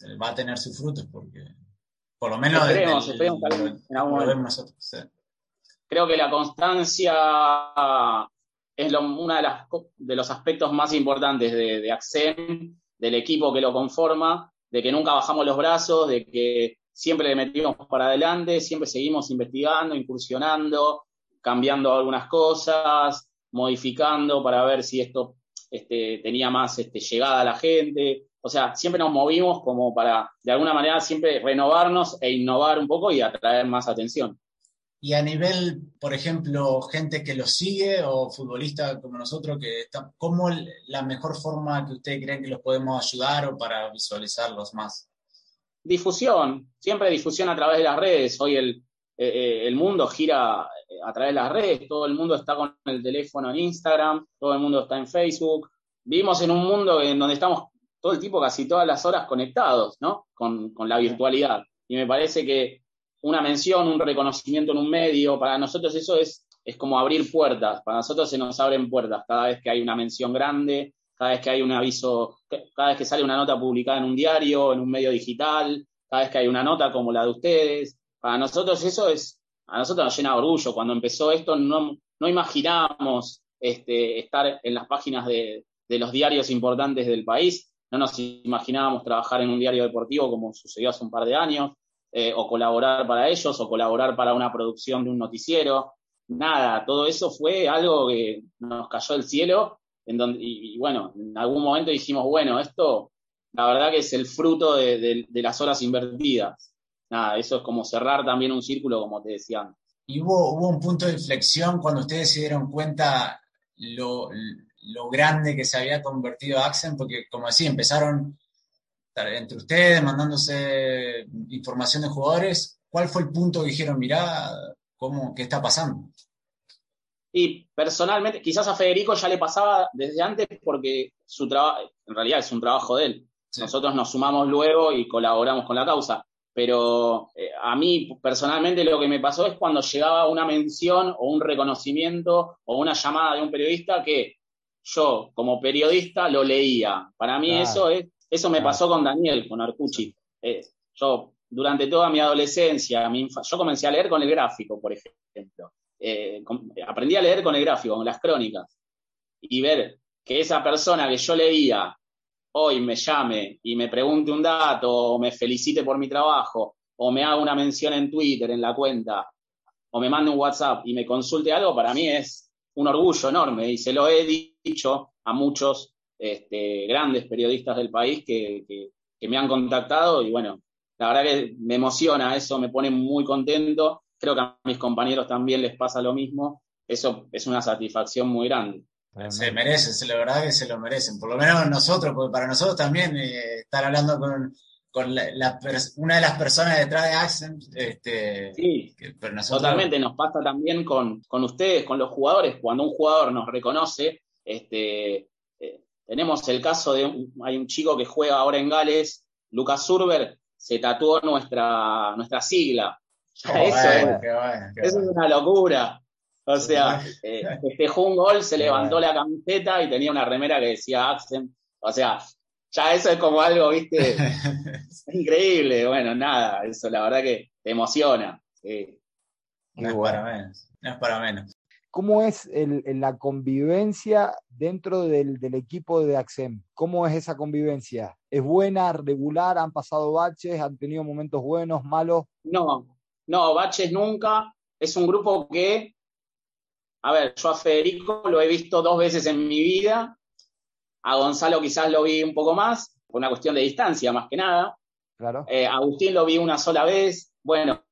eh, va a tener sus frutos porque Por lo menos esperemos, esperemos en algún momento. Nosotros, Creo que la constancia es uno de, de, los aspectos más importantes de, de AXEM, del equipo que lo conforma, de que nunca bajamos los brazos, de que siempre le metimos para adelante, siempre seguimos investigando, incursionando, cambiando algunas cosas, modificando para ver si esto este, tenía más este, llegada a la gente. O sea, siempre nos movimos como para, de alguna manera, siempre renovarnos e innovar un poco y atraer más atención. Y a nivel, por ejemplo, gente que los sigue o futbolistas como nosotros, que está, ¿cómo la mejor forma que ustedes creen que los podemos ayudar o para visualizarlos más? Difusión, siempre difusión a través de las redes. Hoy el, eh, eh, el mundo gira eh, a través de las redes, todo el mundo está con el teléfono en Instagram, todo el mundo está en Facebook. Vivimos en un mundo en donde estamos todo el tiempo, casi todas las horas conectados, ¿no? Con, con la virtualidad. Y me parece que una mención, un reconocimiento en un medio, para nosotros eso es, es como abrir puertas, para nosotros se nos abren puertas cada vez que hay una mención grande, cada vez que hay un aviso, cada vez que sale una nota publicada en un diario, en un medio digital, cada vez que hay una nota como la de ustedes. Para nosotros eso es, a nosotros nos llena de orgullo. Cuando empezó esto no, no imaginábamos este, estar en las páginas de, de los diarios importantes del país, no nos imaginábamos trabajar en un diario deportivo como sucedió hace un par de años. Eh, o colaborar para ellos, o colaborar para una producción de un noticiero. Nada, todo eso fue algo que nos cayó del cielo, en y, bueno, en algún momento dijimos, bueno, esto la verdad que es el fruto de, las horas invertidas. Nada, eso es como cerrar también un círculo, como te decía antes. ¿Y hubo, hubo un punto de inflexión cuando ustedes se dieron cuenta lo, lo grande que se había convertido Axen? Porque, como decía, empezaron entre ustedes, mandándose información de jugadores, ¿cuál fue el punto que dijeron, mirá, cómo, qué está pasando? Y personalmente, quizás a Federico ya le pasaba desde antes porque su trabajo, en realidad es un trabajo de él. Nosotros nos sumamos luego y colaboramos con la causa. Pero eh, a mí personalmente lo que me pasó es cuando llegaba una mención o un reconocimiento o una llamada de un periodista que yo como periodista lo leía. Para mí eso es eso me pasó con Daniel, con Arcucci. Eh, yo, durante toda mi adolescencia, mi yo comencé a leer con el gráfico, por ejemplo. Eh, aprendí a leer con el gráfico, con las crónicas. Y ver que esa persona que yo leía hoy me llame y me pregunte un dato, o me felicite por mi trabajo, o me haga una mención en Twitter, en la cuenta, o me mande un WhatsApp y me consulte algo, para mí es un orgullo enorme. Y se lo he dicho a muchos este, grandes periodistas del país que, me han contactado y bueno, la verdad que me emociona, eso me pone muy contento. Creo que a mis compañeros también les pasa lo mismo. Eso es una satisfacción muy grande. Se merecen, la verdad que se lo merecen. Por lo menos nosotros, porque para nosotros también eh, estar hablando con, una de las personas detrás de Accent. Este, sí, totalmente. Nos pasa también con, con, ustedes, con los jugadores. Cuando un jugador nos reconoce, este, tenemos el caso de, hay un chico que juega ahora en Gales, Lucas Surber, se tatuó nuestra, nuestra sigla. eso, es, una locura. O sea, eh, festejó un gol, se levantó la camiseta y tenía una remera que decía Accent. O sea, ya eso es como algo, viste, increíble. Bueno, nada, eso la verdad que te emociona. No es para menos, no es para menos. ¿Cómo es la convivencia dentro del, equipo de AXEM? ¿Cómo es esa convivencia? ¿Es buena, regular? ¿Han pasado baches? ¿Han tenido momentos buenos, malos? No, no, baches nunca. Es un grupo que, a ver, yo a Federico lo he visto dos veces en mi vida. A Gonzalo quizás lo vi un poco más, por una cuestión de distancia más que nada. Claro. Eh, Agustín lo vi una sola vez. Bueno,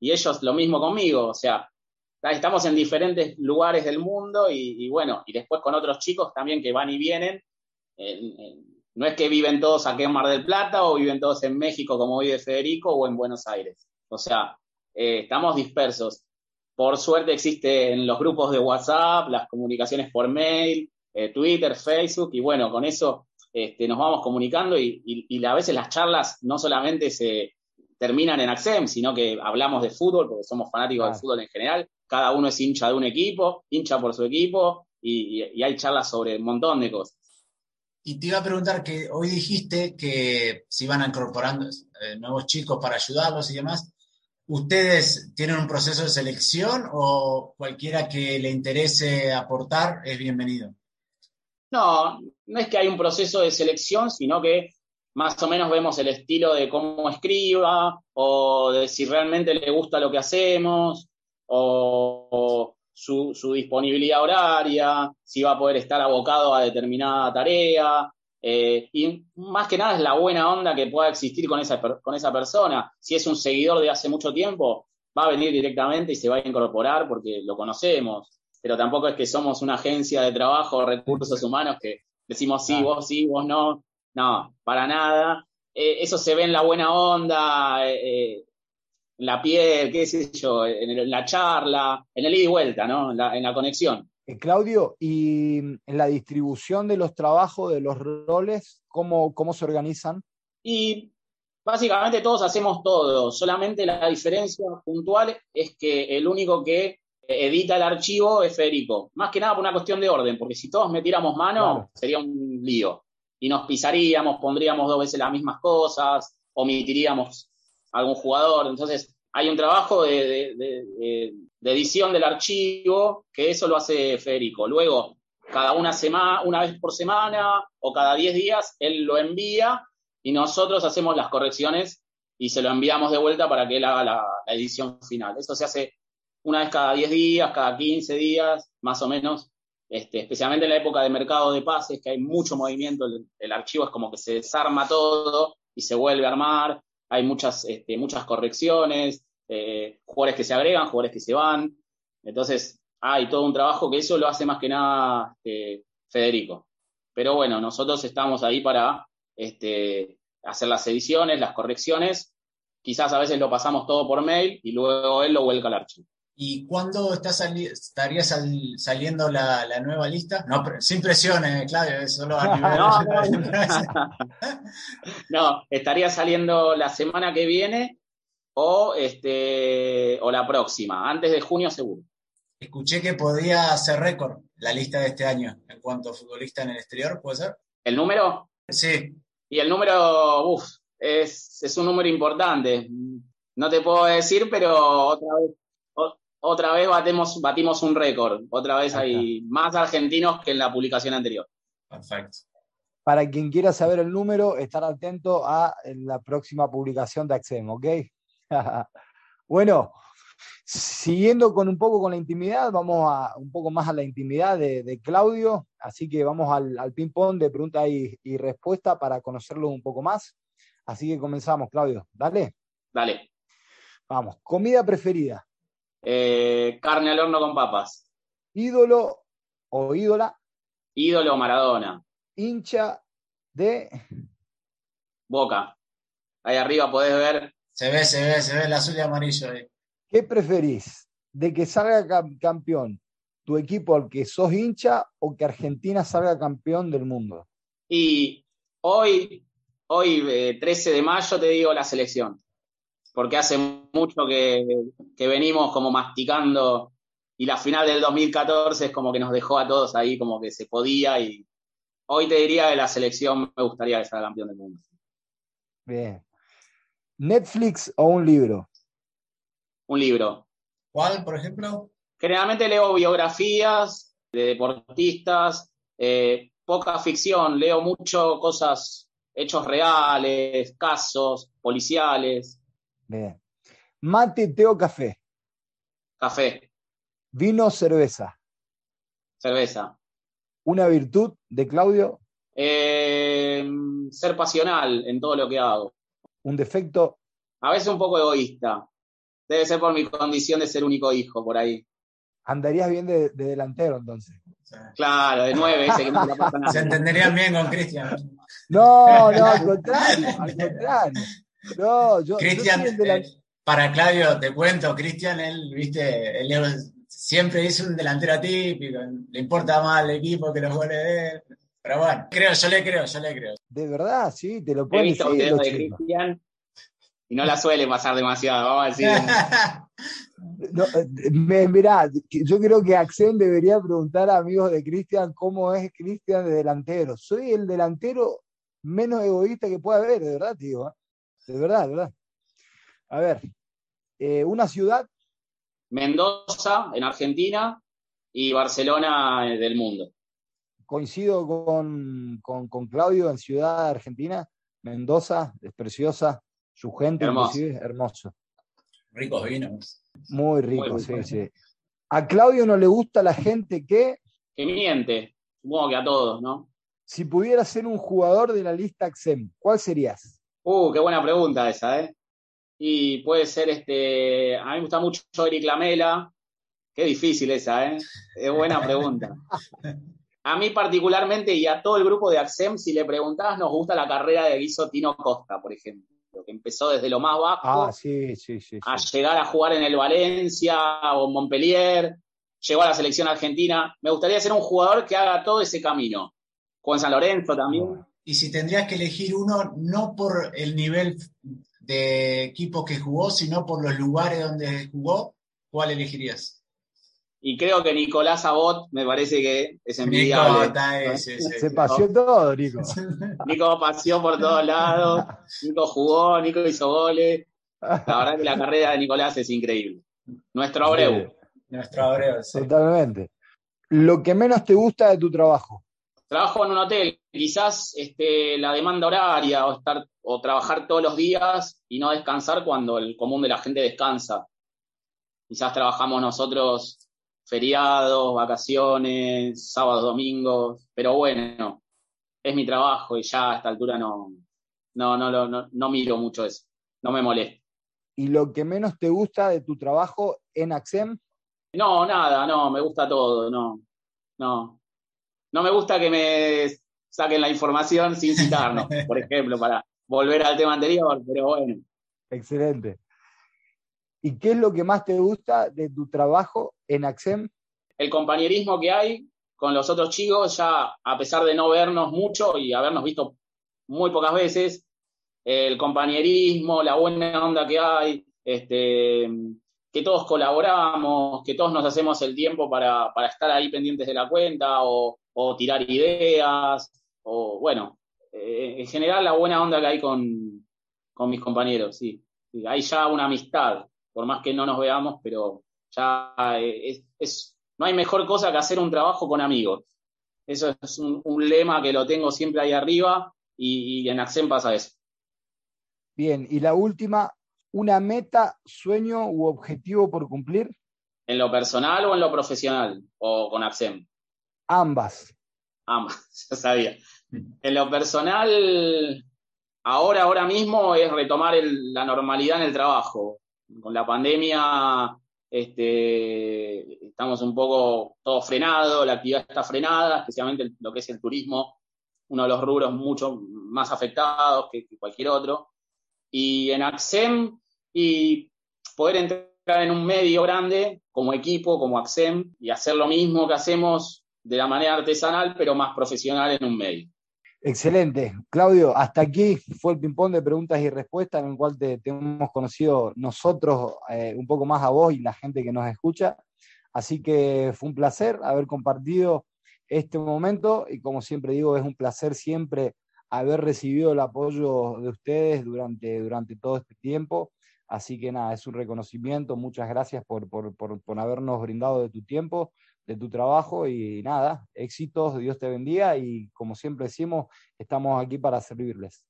y ellos lo mismo conmigo. O sea, estamos en diferentes lugares del mundo y, bueno, y después con otros chicos también que van y vienen. no es que viven todos aquí en Mar del Plata o viven todos en México como vive Federico o en Buenos Aires. O sea, eh, estamos dispersos. Por suerte existen los grupos de WhatsApp, las comunicaciones por mail, eh, Twitter, Facebook, y bueno, con eso este, nos vamos comunicando y, a veces las charlas no solamente se terminan en AXEM, sino que hablamos de fútbol, porque somos fanáticos del fútbol en general, cada uno es hincha de un equipo, hincha por su equipo, y, hay charlas sobre un montón de cosas. Y te iba a preguntar que hoy dijiste que se iban incorporando eh, nuevos chicos para ayudarlos y demás. ¿Ustedes tienen un proceso de selección o cualquiera que le interese aportar es bienvenido? No, no es que hay un proceso de selección, sino que más o menos vemos el estilo de cómo escriba o de si realmente le gusta lo que hacemos o, su, disponibilidad horaria, si va a poder estar abocado a determinada tarea. Eh, y más que nada es la buena onda que pueda existir con esa, con esa persona. Si es un seguidor de hace mucho tiempo, va a venir directamente y se va a incorporar porque lo conocemos. Pero tampoco es que somos una agencia de trabajo recursos humanos que decimos sí, vos sí, vos no. No, para nada. Eh, eso se ve en la buena onda, eh, en la piel, qué sé yo, en, la charla, en el ida y vuelta, ¿no? En la, conexión. Eh, Claudio, y en la distribución de los trabajos, de los roles, ¿cómo, cómo se organizan? Y básicamente todos hacemos todo, solamente la diferencia puntual es que el único que edita el archivo es Federico. Más que nada por una cuestión de orden, porque si todos metiéramos mano, sería un lío y nos pisaríamos, pondríamos dos veces las mismas cosas, omitiríamos algún jugador. Entonces, hay un trabajo de, edición del archivo que eso lo hace Federico. Luego, cada una, semana, una vez por semana o cada diez días, él lo envía y nosotros hacemos las correcciones y se lo enviamos de vuelta para que él haga la, edición final. Eso se hace una vez cada diez días, cada quince días, más o menos, este, especialmente en la época de mercado de pases, que hay mucho movimiento, el, archivo es como que se desarma todo y se vuelve a armar, hay muchas, este, muchas correcciones, eh, jugadores que se agregan, jugadores que se van, entonces hay todo un trabajo que eso lo hace más que nada este, Federico. Pero bueno, nosotros estamos ahí para hacer las ediciones, las correcciones, quizás a veces lo pasamos todo por mail y luego él lo vuelca al archivo. ¿Y cuándo está estaría saliendo la, nueva lista? No, sin presiones, Claudio, solo a nivel... no, estaría saliendo la semana que viene o, este, o la próxima, antes de junio seguro. Escuché que podía hacer récord la lista de este año en cuanto a futbolista en el exterior, ¿puede ser? ¿El número? Sí. Y el número, uff, es, es un número importante. No te puedo decir, pero otra vez otra vez batemos, batimos un récord. Otra vez hay más argentinos que en la publicación anterior. Perfecto. Para quien quiera saber el número, estar atento a la próxima publicación de Axem, ¿ok? bueno, siguiendo con un poco con la intimidad, vamos a un poco más a la intimidad de, Claudio, así que vamos al, ping-pong de pregunta y, y respuesta para conocerlo un poco más. Así que comenzamos, Claudio. Dale. Dale. Vamos, comida preferida. Eh, carne al horno con papas. Ídolo o ídola. Ídolo Maradona. Hincha de. Boca. Ahí arriba podés ver. Se ve, se ve, se ve el azul y amarillo ahí. ¿Qué preferís? ¿De que salga campeón tu equipo al que sos hincha o que Argentina salga campeón del mundo? Y hoy, hoy 13 eh, de mayo, te digo la selección porque hace mucho que, venimos como masticando y la final del 2014 es como que nos dejó a todos ahí como que se podía y hoy te diría que la selección me gustaría que sea campeón del mundo. Bien. ¿Netflix o un libro? Un libro. ¿Cuál, por ejemplo? Generalmente leo biografías de deportistas, eh, poca ficción, leo mucho cosas, hechos reales, casos policiales. Bien. Mate, té o café. Café. Vino, cerveza. Cerveza. Una virtud de Claudio. Eh, ser pasional en todo lo que hago. Un defecto. A veces un poco egoísta. Debe ser por mi condición de ser único hijo por ahí. Andarías bien de, delantero entonces. Claro, de nueve, ese que no se, se entenderían bien con Cristian. No, no, al contrario, al contrario. No, yo. Cristian, eh, para Claudio, te cuento, Cristian, él, viste, él siempre hizo un delantero atípico, le importa más al equipo que los goles de él. Pero bueno, creo, yo le creo, yo le creo. De verdad, sí, te lo puedo decir. de Cristian y no la suele pasar demasiado, vamos a decir. No, me, mirá, yo creo que Axel debería preguntar a amigos de Cristian cómo es Cristian de delantero. Soy el delantero menos egoísta que pueda haber, de verdad, tío. De verdad, de verdad. A ver, eh, una ciudad. Mendoza, en Argentina, y Barcelona eh, del mundo. Coincido con, con, Claudio en Ciudad Argentina. Mendoza, es preciosa. Su gente, hermoso. hermoso. Ricos vinos. Muy rico, sí, sí. A Claudio no le gusta la gente que. Que miente. Supongo que a todos, ¿no? Si pudieras ser un jugador de la lista XEM, ¿cuál serías? Uh, qué buena pregunta esa, ¿eh? Y puede ser este. A mí me gusta mucho Eric Lamela. Qué difícil esa, ¿eh? Es buena pregunta. A mí particularmente y a todo el grupo de AXEM, si le preguntabas, nos gusta la carrera de Guiso Tino Costa, por ejemplo que empezó desde lo más bajo ah, a llegar a jugar en el Valencia o Montpellier, llegó a la selección argentina. Me gustaría ser un jugador que haga todo ese camino. Juan San Lorenzo también. Y si tendrías que elegir uno, no por el nivel de equipo que jugó, sino por los lugares donde jugó, ¿cuál elegirías? Y creo que Nicolás Abot me parece que es envidiable. Se paseó todo, Nico. Nico paseó por todos lados, Nico jugó, Nico hizo goles. La verdad que la carrera de Nicolás es increíble. Nuestro Abreu. Nuestro Abreu, Totalmente. Lo que menos te gusta de tu trabajo. Trabajo en un hotel, quizás este, la demanda horaria o, estar, o trabajar todos los días y no descansar cuando el común de la gente descansa. Quizás trabajamos nosotros feriados, vacaciones, sábados, domingos, pero bueno, es mi trabajo y ya a esta altura no, no, no, no, no miro mucho eso, no me molesta. ¿Y lo que menos te gusta de tu trabajo en AXEM? No, nada, no, me gusta todo, no, no. No me gusta que me saquen la información sin citarnos, por ejemplo, para volver al tema anterior, pero bueno. Excelente. ¿Y qué es lo que más te gusta de tu trabajo en AXEM? El compañerismo que hay con los otros chicos, ya a pesar de no vernos mucho y habernos visto muy pocas veces, el compañerismo, la buena onda que hay, este, que todos colaboramos, que todos nos hacemos el tiempo para, estar ahí pendientes de la cuenta o, tirar ideas, o bueno, eh, en general la buena onda que hay con, mis compañeros, sí. Hay ya una amistad por más que no nos veamos, pero ya eh, es, no hay mejor cosa que hacer un trabajo con amigos. Eso es un, lema que lo tengo siempre ahí arriba y, en Accent pasa eso. Bien, y la última, ¿una meta, sueño u objetivo por cumplir? ¿En lo personal o en lo profesional? ¿O con Accent? Ambas. Ambas, ya sabía. En lo personal, ahora, ahora mismo es retomar la normalidad en el trabajo con la pandemia este, estamos un poco todo frenado, la actividad está frenada, especialmente lo que es el turismo, uno de los rubros mucho más afectados que, cualquier otro. Y en AXEM, y poder entrar en un medio grande como equipo, como AXEM, y hacer lo mismo que hacemos de la manera artesanal, pero más profesional en un medio. Excelente. Claudio, hasta aquí fue el ping-pong de preguntas y respuestas en el cual te, hemos conocido nosotros eh, un poco más a vos y la gente que nos escucha. Así que fue un placer haber compartido este momento y como siempre digo, es un placer siempre haber recibido el apoyo de ustedes durante, durante todo este tiempo. Así que nada, es un reconocimiento. Muchas gracias por, por, por habernos brindado de tu tiempo de tu trabajo y nada, éxitos, Dios te bendiga y como siempre decimos, estamos aquí para servirles.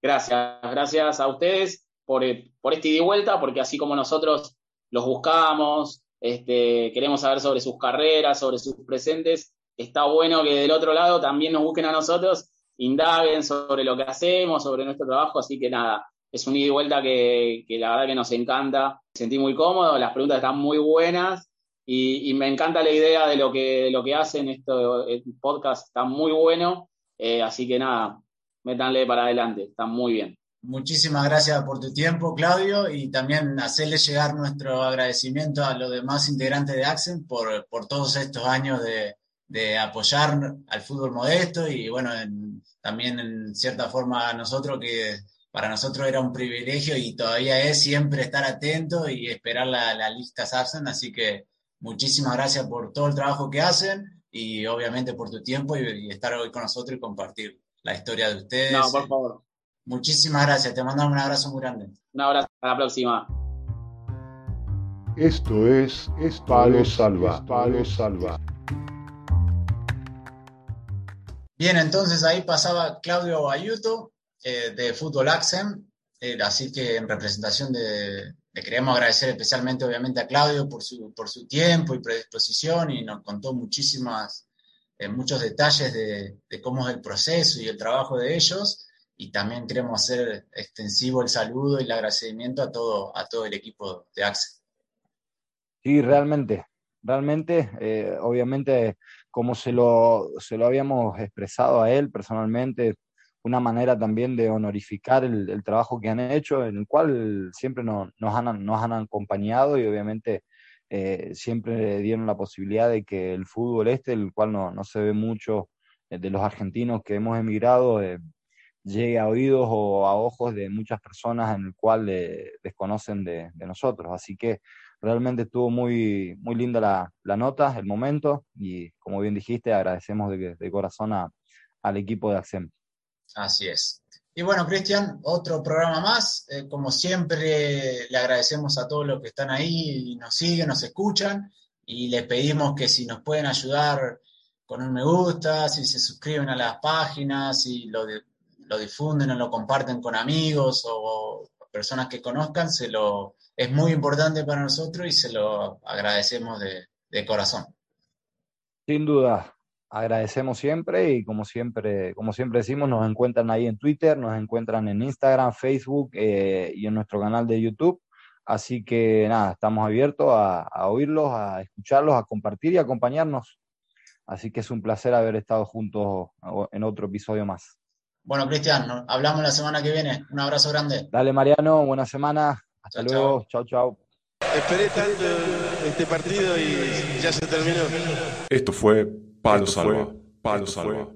Gracias, gracias a ustedes por, eh, por este ida y vuelta, porque así como nosotros los buscamos, este, queremos saber sobre sus carreras, sobre sus presentes, está bueno que del otro lado también nos busquen a nosotros, indaguen sobre lo que hacemos, sobre nuestro trabajo, así que nada, es un ida y vuelta que, que la verdad que nos encanta, me sentí muy cómodo, las preguntas están muy buenas y, me encanta la idea de lo que, lo que hacen. Esto, el podcast está muy bueno. Eh, así que nada, métanle para adelante. Está muy bien. Muchísimas gracias por tu tiempo, Claudio, y también hacerle llegar nuestro agradecimiento a los demás integrantes de Accent por, por todos estos años de, de, apoyar al fútbol modesto y bueno, también en cierta forma a nosotros que para nosotros era un privilegio y todavía es siempre estar atento y esperar la, la lista Sarsen, así que muchísimas gracias por todo el trabajo que hacen y obviamente por tu tiempo y, estar hoy con nosotros y compartir la historia de ustedes. No, por favor. Muchísimas gracias, te mandamos un abrazo muy grande. Un abrazo, hasta la próxima. Esto es, es Palo Salva, Palo Salva. Bien, entonces ahí pasaba Claudio Ayuto eh, de Fútbol Accent, eh, así que en representación de, le queremos agradecer especialmente obviamente a Claudio por su, por su tiempo y predisposición y nos contó muchísimas, eh, muchos detalles de, de, cómo es el proceso y el trabajo de ellos y también queremos hacer extensivo el saludo y el agradecimiento a todo, a todo el equipo de Accent. Sí, realmente, realmente, obviamente como se lo, se lo habíamos expresado a él personalmente, una manera también de honorificar el, trabajo que han hecho, en el cual siempre nos, nos, han, nos han acompañado y obviamente eh, siempre dieron la posibilidad de que el fútbol este, el cual no, no se ve mucho eh, de los argentinos que hemos emigrado, eh, llegue a oídos o a ojos de muchas personas en el cual eh, desconocen de, de, nosotros. Así que realmente estuvo muy, muy linda la, la, nota, el momento, y como bien dijiste, agradecemos de, de corazón a, al equipo de AXEM. Así es. Y bueno, Cristian, otro programa más. Eh, como siempre, le agradecemos a todos los que están ahí y nos siguen, nos escuchan, y les pedimos que si nos pueden ayudar con un me gusta, si se suscriben a las páginas, si lo, lo difunden o lo comparten con amigos o personas que conozcan, se lo, es muy importante para nosotros y se lo agradecemos de, de corazón. Sin duda, agradecemos siempre y como siempre, como siempre decimos, nos encuentran ahí en Twitter, nos encuentran en Instagram, Facebook eh, y en nuestro canal de YouTube. Así que nada, estamos abiertos a, a, oírlos, a escucharlos, a compartir y acompañarnos. Así que es un placer haber estado juntos en otro episodio más. Bueno, Cristian, hablamos la semana que viene. Un abrazo grande. Dale, Mariano, buena semana. Hasta chau, luego. Chao, chao. Esperé tanto este partido y ya se terminó. Esto fue Palo Salva. Palo Salva.